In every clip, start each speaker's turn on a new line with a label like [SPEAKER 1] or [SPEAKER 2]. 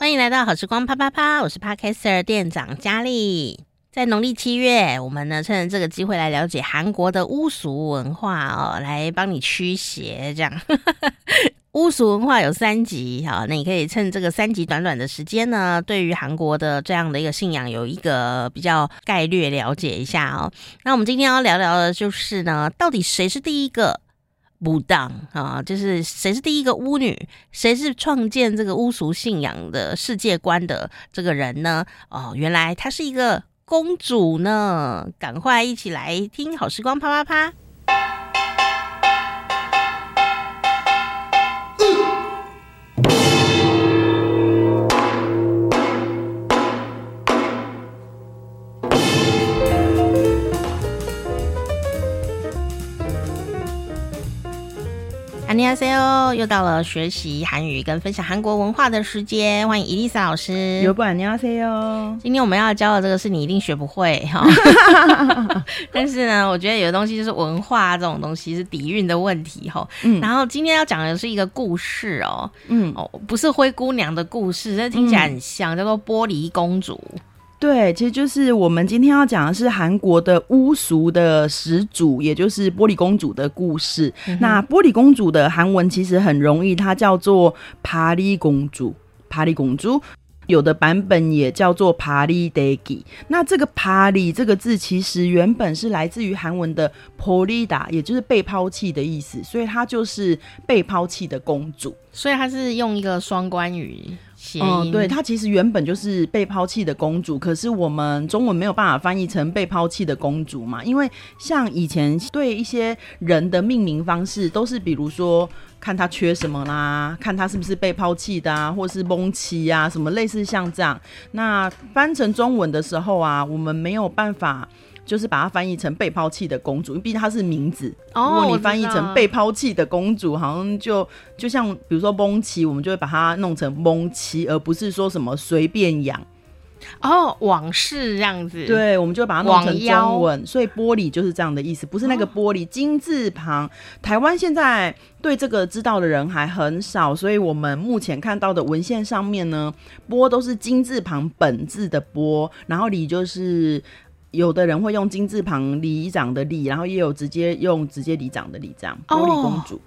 [SPEAKER 1] 欢迎来到好时光啪啪啪，我是 Podcaster 店长佳丽。在农历七月，我们呢趁着这个机会来了解韩国的巫俗文化哦，来帮你驱邪。这样，巫俗文化有三集，好，那你可以趁这个三集短短的时间呢，对于韩国的这样的一个信仰有一个比较概略了解一下哦。那我们今天要聊聊的就是呢，到底谁是第一个？不当啊，就是谁是第一个巫女？谁是创建这个巫俗信仰的世界观的这个人呢？哦，原来她是一个公主呢！赶快一起来听好时光啪啪啪。Annyeonghaseyo，又到了学习韩语跟分享韩国文化的时间，欢迎伊丽莎老师。
[SPEAKER 2] 有不？Annyeonghaseyo，
[SPEAKER 1] 今天我们要教的这个是你一定学不会哈，但是呢，我觉得有的东西就是文化这种东西是底蕴的问题哈。嗯，然后今天要讲的是一个故事哦，嗯。哦，不是灰姑娘的故事，这听起来很像，嗯、叫做玻璃公主。
[SPEAKER 2] 对，其实就是我们今天要讲的是韩国的巫俗的始祖，也就是玻璃公主的故事。嗯、那玻璃公主的韩文其实很容易，它叫做帕里公主，帕里公主。有的版本也叫做帕里德吉。那这个帕里这个字其实原本是来自于韩文的 polida，，也就是被抛弃的意思，所以它就是被抛弃的公主。
[SPEAKER 1] 所以它是用一个双关语。
[SPEAKER 2] 嗯，对，她其实原本就是被抛弃的公主，可是我们中文没有办法翻译成被抛弃的公主嘛，因为像以前对一些人的命名方式都是，比如说看他缺什么啦，看他是不是被抛弃的啊，或是蒙妻啊，什么类似像这样。那翻成中文的时候啊，我们没有办法。就是把它翻译成被抛弃的公主，因为毕竟它是名字。哦，如果你翻译成被抛弃的公主，好像就就像比如说蒙奇，我们就会把它弄成蒙奇，而不是说什么随便养。
[SPEAKER 1] 哦，往事这样子。
[SPEAKER 2] 对，我们就把它弄成中文。所以玻璃就是这样的意思，不是那个玻璃金字旁。哦，台湾现在对这个知道的人还很少，所以我们目前看到的文献上面呢，波都是金字旁本字的波，然后里就是。有的人会用金字旁里长的里，然后也有直接用直接里长的里，这样玻璃公主。哦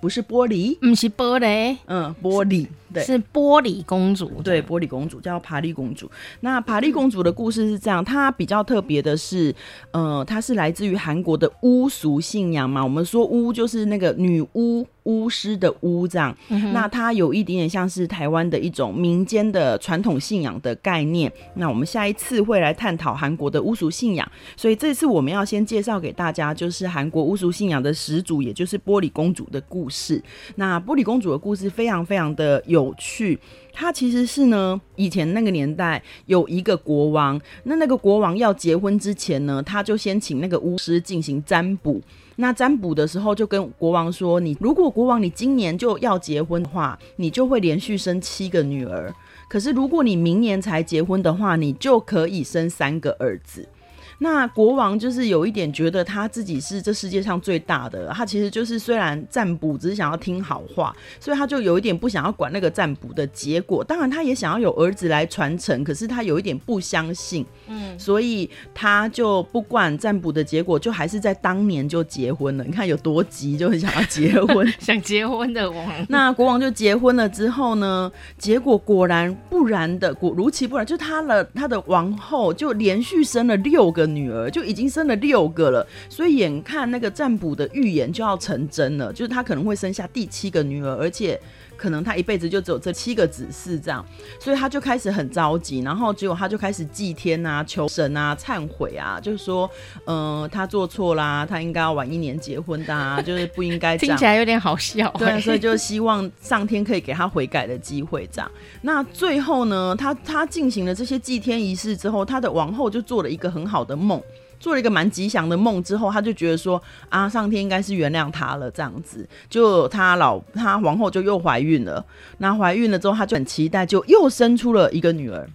[SPEAKER 2] 不是玻璃，
[SPEAKER 1] 不是玻璃，
[SPEAKER 2] 嗯，玻璃，对，
[SPEAKER 1] 是玻璃公主，
[SPEAKER 2] 对，玻璃公主叫帕利公主。那帕利公主的故事是这样，她比较特别的是，呃，她是来自于韩国的巫俗信仰嘛。我们说巫就是那个女巫、巫师的巫这样，嗯、那它有一点点像是台湾的一种民间的传统信仰的概念。那我们下一次会来探讨韩国的巫俗信仰，所以这次我们要先介绍给大家，就是韩国巫俗信仰的始祖，也就是玻璃公主的故事。那玻璃公主的故事非常非常的有趣。她其实是呢，以前那个年代有一个国王，那那个国王要结婚之前呢，他就先请那个巫师进行占卜。那占卜的时候就跟国王说：“你如果国王你今年就要结婚的话，你就会连续生七个女儿；可是如果你明年才结婚的话，你就可以生三个儿子。”那国王就是有一点觉得他自己是这世界上最大的，他其实就是虽然占卜只是想要听好话，所以他就有一点不想要管那个占卜的结果。当然，他也想要有儿子来传承，可是他有一点不相信，嗯，所以他就不管占卜的结果，就还是在当年就结婚了。你看有多急，就很想要结婚，
[SPEAKER 1] 想结婚的王。
[SPEAKER 2] 那国王就结婚了之后呢，结果果然不然的，果如其不然，就他了，他的王后就连续生了六个。女儿就已经生了六个了，所以眼看那个占卜的预言就要成真了，就是他可能会生下第七个女儿，而且可能他一辈子就只有这七个子嗣这样，所以他就开始很着急，然后结果他就开始祭天啊、求神啊、忏悔啊，就是说，嗯、呃，他做错啦，他应该要晚一年结婚的啊，就是不应该这样。
[SPEAKER 1] 听起来有点好笑，
[SPEAKER 2] 对，所以就希望上天可以给他悔改的机会这样。那最后呢，他他进行了这些祭天仪式之后，他的王后就做了一个很好的梦。做了一个蛮吉祥的梦之后，他就觉得说啊，上天应该是原谅他了，这样子，就他老他皇后就又怀孕了。那怀孕了之后，他就很期待，就又生出了一个女儿。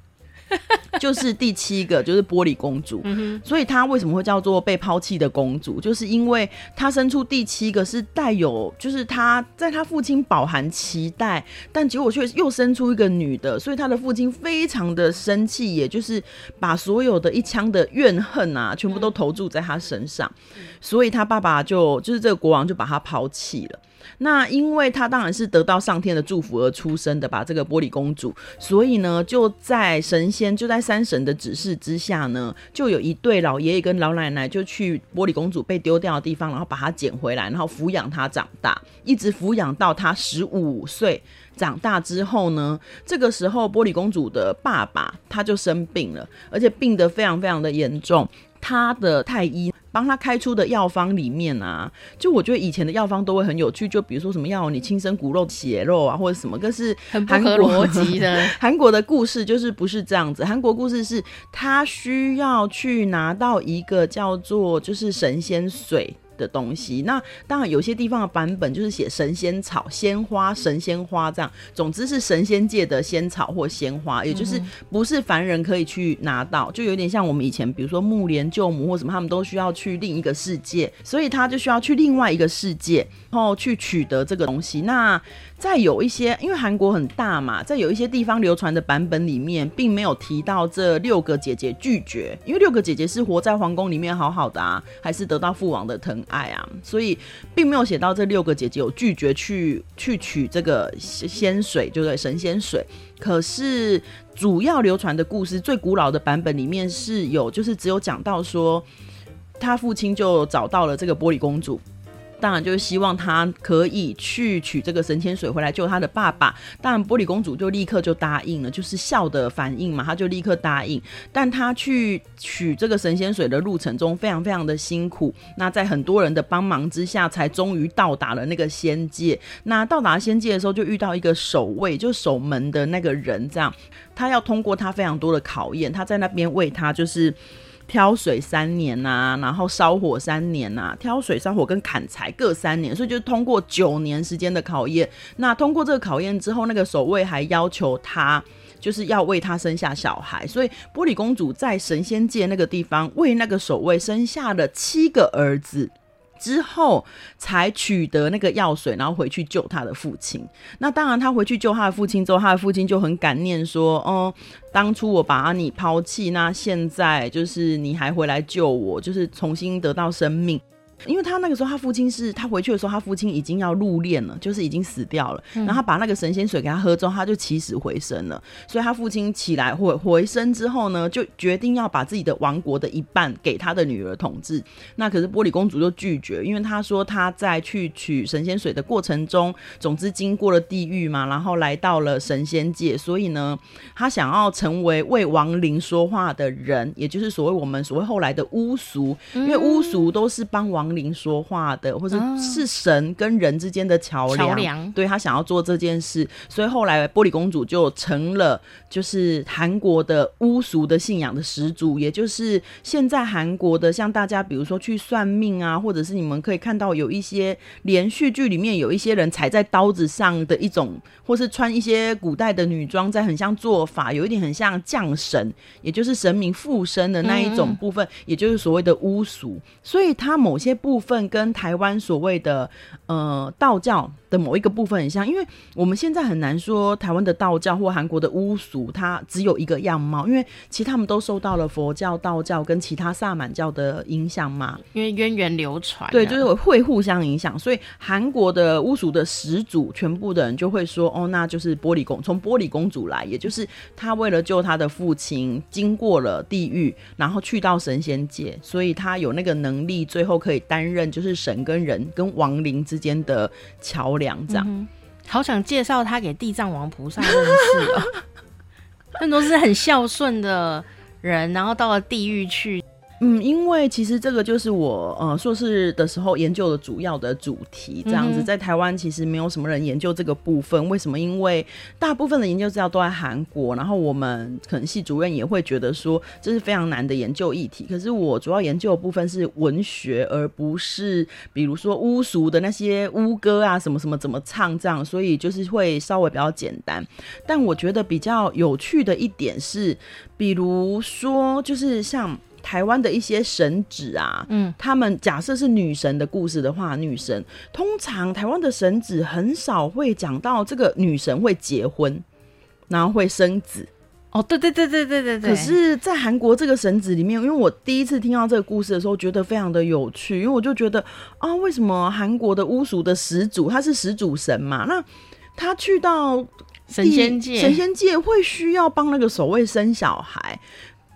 [SPEAKER 2] 就是第七个，就是玻璃公主。嗯、所以她为什么会叫做被抛弃的公主？就是因为她生出第七个是带有，就是她在她父亲饱含期待，但结果却又生出一个女的，所以她的父亲非常的生气，也就是把所有的一腔的怨恨啊，全部都投注在她身上。所以她爸爸就就是这个国王就把她抛弃了。那因为她当然是得到上天的祝福而出生的吧，这个玻璃公主，所以呢，就在神仙就在三神的指示之下呢，就有一对老爷爷跟老奶奶就去玻璃公主被丢掉的地方，然后把她捡回来，然后抚养她长大，一直抚养到她十五岁。长大之后呢，这个时候玻璃公主的爸爸他就生病了，而且病得非常非常的严重，他的太医。帮他开出的药方里面啊，就我觉得以前的药方都会很有趣，就比如说什么药你亲生骨肉血肉啊，或者什么，可是
[SPEAKER 1] 很不合逻辑的。
[SPEAKER 2] 韩国的故事就是不是这样子，韩国故事是他需要去拿到一个叫做就是神仙水。的东西，那当然有些地方的版本就是写神仙草、鲜花、神仙花这样，总之是神仙界的仙草或鲜花，也就是不是凡人可以去拿到，就有点像我们以前，比如说木莲救母或什么，他们都需要去另一个世界，所以他就需要去另外一个世界，然后去取得这个东西。那再有一些，因为韩国很大嘛，在有一些地方流传的版本里面，并没有提到这六个姐姐拒绝，因为六个姐姐是活在皇宫里面好好的啊，还是得到父王的疼爱啊，所以并没有写到这六个姐姐有拒绝去去取这个仙水，就是神仙水。可是主要流传的故事，最古老的版本里面是有，就是只有讲到说，他父亲就找到了这个玻璃公主。当然就是希望他可以去取这个神仙水回来救他的爸爸。当然玻璃公主就立刻就答应了，就是笑的反应嘛，他就立刻答应。但他去取这个神仙水的路程中非常非常的辛苦。那在很多人的帮忙之下，才终于到达了那个仙界。那到达仙界的时候，就遇到一个守卫，就守门的那个人，这样他要通过他非常多的考验。他在那边为他就是。挑水三年呐、啊，然后烧火三年呐、啊，挑水、烧火跟砍柴各三年，所以就通过九年时间的考验。那通过这个考验之后，那个守卫还要求他，就是要为他生下小孩。所以玻璃公主在神仙界那个地方为那个守卫生下了七个儿子。之后才取得那个药水，然后回去救他的父亲。那当然，他回去救他的父亲之后，他的父亲就很感念说：“哦、当初我把你抛弃，那现在就是你还回来救我，就是重新得到生命。”因为他那个时候，他父亲是他回去的时候，他父亲已经要入殓了，就是已经死掉了。然后他把那个神仙水给他喝之后，他就起死回生了。所以他父亲起来回回生之后呢，就决定要把自己的王国的一半给他的女儿统治。那可是玻璃公主就拒绝，因为他说他在去取神仙水的过程中，总之经过了地狱嘛，然后来到了神仙界，所以呢，他想要成为为亡灵说话的人，也就是所谓我们所谓后来的巫俗，因为巫俗都是帮亡。灵说话的，或者是神跟人之间的桥梁，对，他想要做这件事，所以后来玻璃公主就成了就是韩国的巫俗的信仰的始祖，也就是现在韩国的像大家比如说去算命啊，或者是你们可以看到有一些连续剧里面有一些人踩在刀子上的一种，或是穿一些古代的女装，在很像做法，有一点很像降神，也就是神明附身的那一种部分，也就是所谓的巫俗，所以他某些。部分跟台湾所谓的呃道教的某一个部分很像，因为我们现在很难说台湾的道教或韩国的巫俗，它只有一个样貌，因为其实他们都受到了佛教、道教跟其他萨满教的影响嘛，
[SPEAKER 1] 因为渊源流传，
[SPEAKER 2] 对，就是会互相影响，所以韩国的巫俗的始祖，全部的人就会说，哦，那就是玻璃公，从玻璃公主来，也就是他为了救他的父亲，经过了地狱，然后去到神仙界，所以他有那个能力，最后可以担任就是神跟人跟亡灵之间的桥梁。这样、
[SPEAKER 1] 好想介绍他给地藏王菩萨认识哦。那都是很孝顺的人，然后到了地狱去，
[SPEAKER 2] 嗯，因为其实这个就是我呃硕士的时候研究的主要的主题，这样子，在台湾其实没有什么人研究这个部分。为什么？因为大部分的研究资料都在韩国，然后我们可能系主任也会觉得说这是非常难的研究议题。可是我主要研究的部分是文学，而不是比如说巫俗的那些巫歌啊什么什么怎么唱这样，所以就是会稍微比较简单。但我觉得比较有趣的一点是，比如说就是像。台湾的一些神祇啊，嗯，他们假设是女神的故事的话，女神通常台湾的神祇很少会讲到这个女神会结婚，然后会生子。
[SPEAKER 1] 哦，对对对对对对对。
[SPEAKER 2] 可是，在韩国这个神子里面，因为我第一次听到这个故事的时候，觉得非常的有趣，因为我就觉得啊，为什么韩国的巫俗的始祖他是始祖神嘛？那他去到
[SPEAKER 1] 神仙界，
[SPEAKER 2] 神仙界会需要帮那个守卫生小孩，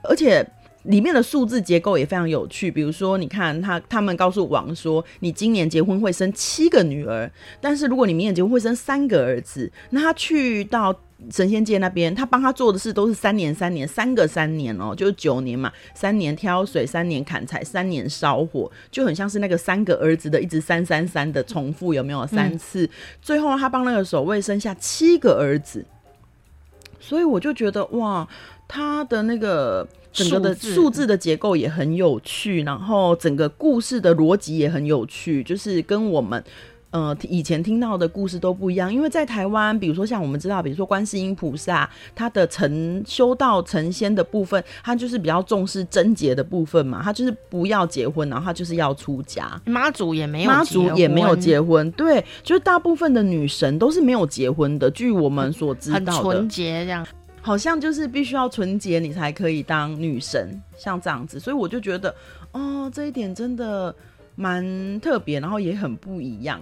[SPEAKER 2] 而且。里面的数字结构也非常有趣，比如说，你看他他们告诉王说，你今年结婚会生七个女儿，但是如果你明年结婚会生三个儿子，那他去到神仙界那边，他帮他做的事都是三年三年三个三年哦，就是九年嘛，三年挑水，三年砍柴，三年烧火，就很像是那个三个儿子的一直三三三的重复，有没有三次？最后他帮那个守卫生下七个儿子，所以我就觉得哇，他的那个。整个的数字的结构也很有趣，然后整个故事的逻辑也很有趣，就是跟我们呃以前听到的故事都不一样。因为在台湾，比如说像我们知道，比如说观世音菩萨，他的成修道成仙的部分，他就是比较重视贞洁的部分嘛，他就是不要结婚，然后他就是要出家。
[SPEAKER 1] 妈祖也没有，
[SPEAKER 2] 妈祖也没有结婚，对，就是大部分的女神都是没有结婚的。据我们所知道的，
[SPEAKER 1] 很纯洁这样。
[SPEAKER 2] 好像就是必须要纯洁，你才可以当女神，像这样子，所以我就觉得，哦，这一点真的蛮特别，然后也很不一样。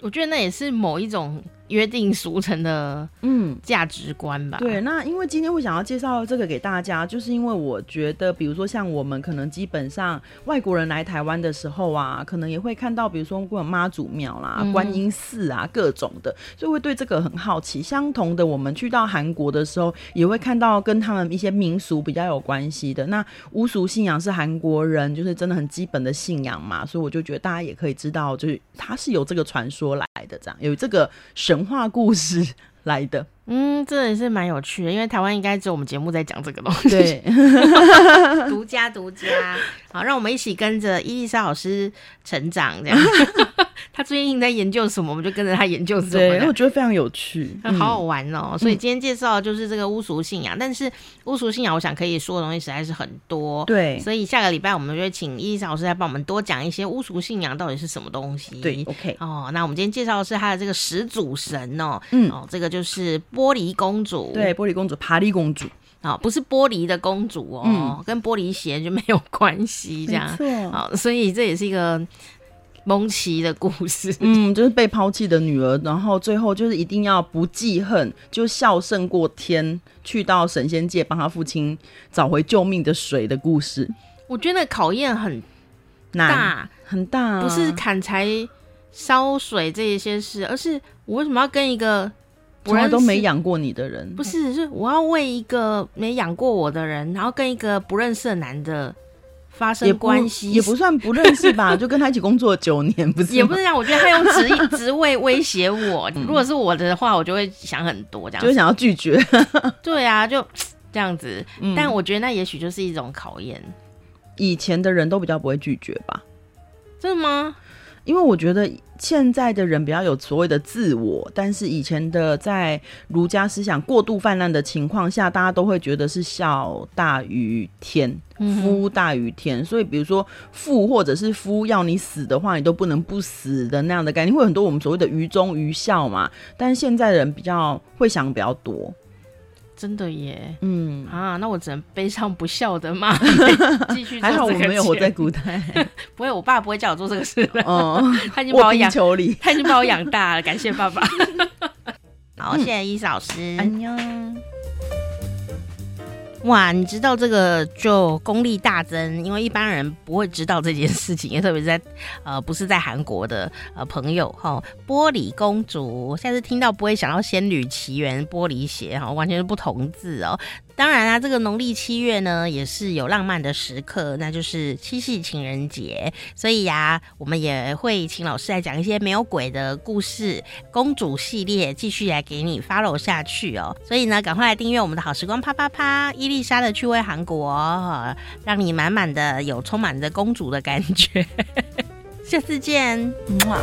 [SPEAKER 1] 我觉得那也是某一种。约定俗成的嗯价值观吧。
[SPEAKER 2] 对，那因为今天会想要介绍这个给大家，就是因为我觉得，比如说像我们可能基本上外国人来台湾的时候啊，可能也会看到，比如说妈祖庙啦、嗯、观音寺啊各种的，所以会对这个很好奇。相同的，我们去到韩国的时候，也会看到跟他们一些民俗比较有关系的。那巫俗信仰是韩国人就是真的很基本的信仰嘛，所以我就觉得大家也可以知道，就是它是有这个传说来的，这样有这个神。神话故事来的，
[SPEAKER 1] 嗯，这也是蛮有趣的，因为台湾应该只有我们节目在讲这个东西，
[SPEAKER 2] 对，
[SPEAKER 1] 独家独家。好，让我们一起跟着伊丽莎老师成长，这样。他最近在研究什么，我们就跟着他研究什么。
[SPEAKER 2] 对，我觉得非常有趣，
[SPEAKER 1] 好好玩哦。嗯、所以今天介绍的就是这个巫俗信仰，嗯、但是巫俗信仰，我想可以说的东西实在是很多。
[SPEAKER 2] 对，
[SPEAKER 1] 所以下个礼拜我们就会请伊丽莎老师来帮我们多讲一些巫俗信仰到底是什么东西。
[SPEAKER 2] 对，OK。
[SPEAKER 1] 哦，那我们今天介绍的是他的这个始祖神哦，嗯，哦，这个就是玻璃公主。
[SPEAKER 2] 对，玻璃公主，爬璃公主。
[SPEAKER 1] 哦，不是玻璃的公主哦，嗯、跟玻璃鞋就没有关系，这样。
[SPEAKER 2] 没错。
[SPEAKER 1] 好，所以这也是一个。蒙奇的故事，
[SPEAKER 2] 嗯，就是被抛弃的女儿，然后最后就是一定要不记恨，就孝胜过天，去到神仙界帮他父亲找回救命的水的故事。
[SPEAKER 1] 我觉得考验很大，
[SPEAKER 2] 很大，啊，
[SPEAKER 1] 不是砍柴烧水这一些事，而是我为什么要跟一个
[SPEAKER 2] 从来都没养过你的人？
[SPEAKER 1] 不是，是我要为一个没养过我的人，然后跟一个不认识的男的。发生关系
[SPEAKER 2] 也不算不认识吧，就跟他一起工作九年，不是？
[SPEAKER 1] 也不是这样，我觉得他用职职位威胁我。如果是我的话，我就会想很多，这样
[SPEAKER 2] 就会想要拒绝。
[SPEAKER 1] 对啊，就这样子。但我觉得那也许就是一种考验。
[SPEAKER 2] 以前的人都比较不会拒绝吧？
[SPEAKER 1] 真的吗？
[SPEAKER 2] 因为我觉得现在的人比较有所谓的自我，但是以前的在儒家思想过度泛滥的情况下，大家都会觉得是孝大于天，夫大于天。嗯、所以，比如说父或者是夫要你死的话，你都不能不死的那样的概念，会有很多我们所谓的愚忠愚孝嘛。但是现在的人比较会想比较多。
[SPEAKER 1] 真的耶，嗯啊，那我只能背上不孝的骂，继续。
[SPEAKER 2] 还好我没有活在古代，
[SPEAKER 1] 不会，我爸不会叫我做这个事的。哦，他已经把我养，他已经把我养大了，感谢爸爸。好，谢谢伊老师。安妞。哇，你知道这个就功力大增，因为一般人不会知道这件事情，也特别是在呃不是在韩国的呃朋友哈。玻璃公主，下次听到不会想到《仙女奇缘》玻璃鞋哈，完全是不同字哦。当然啊，这个农历七月呢，也是有浪漫的时刻，那就是七夕情人节。所以呀、我们也会请老师来讲一些没有鬼的故事，公主系列继续来给你 follow 下去哦。所以呢，赶快来订阅我们的好时光啪啪啪，伊丽莎的趣味韩国、哦，让你满满的有充满着公主的感觉。下次见，
[SPEAKER 2] 哇。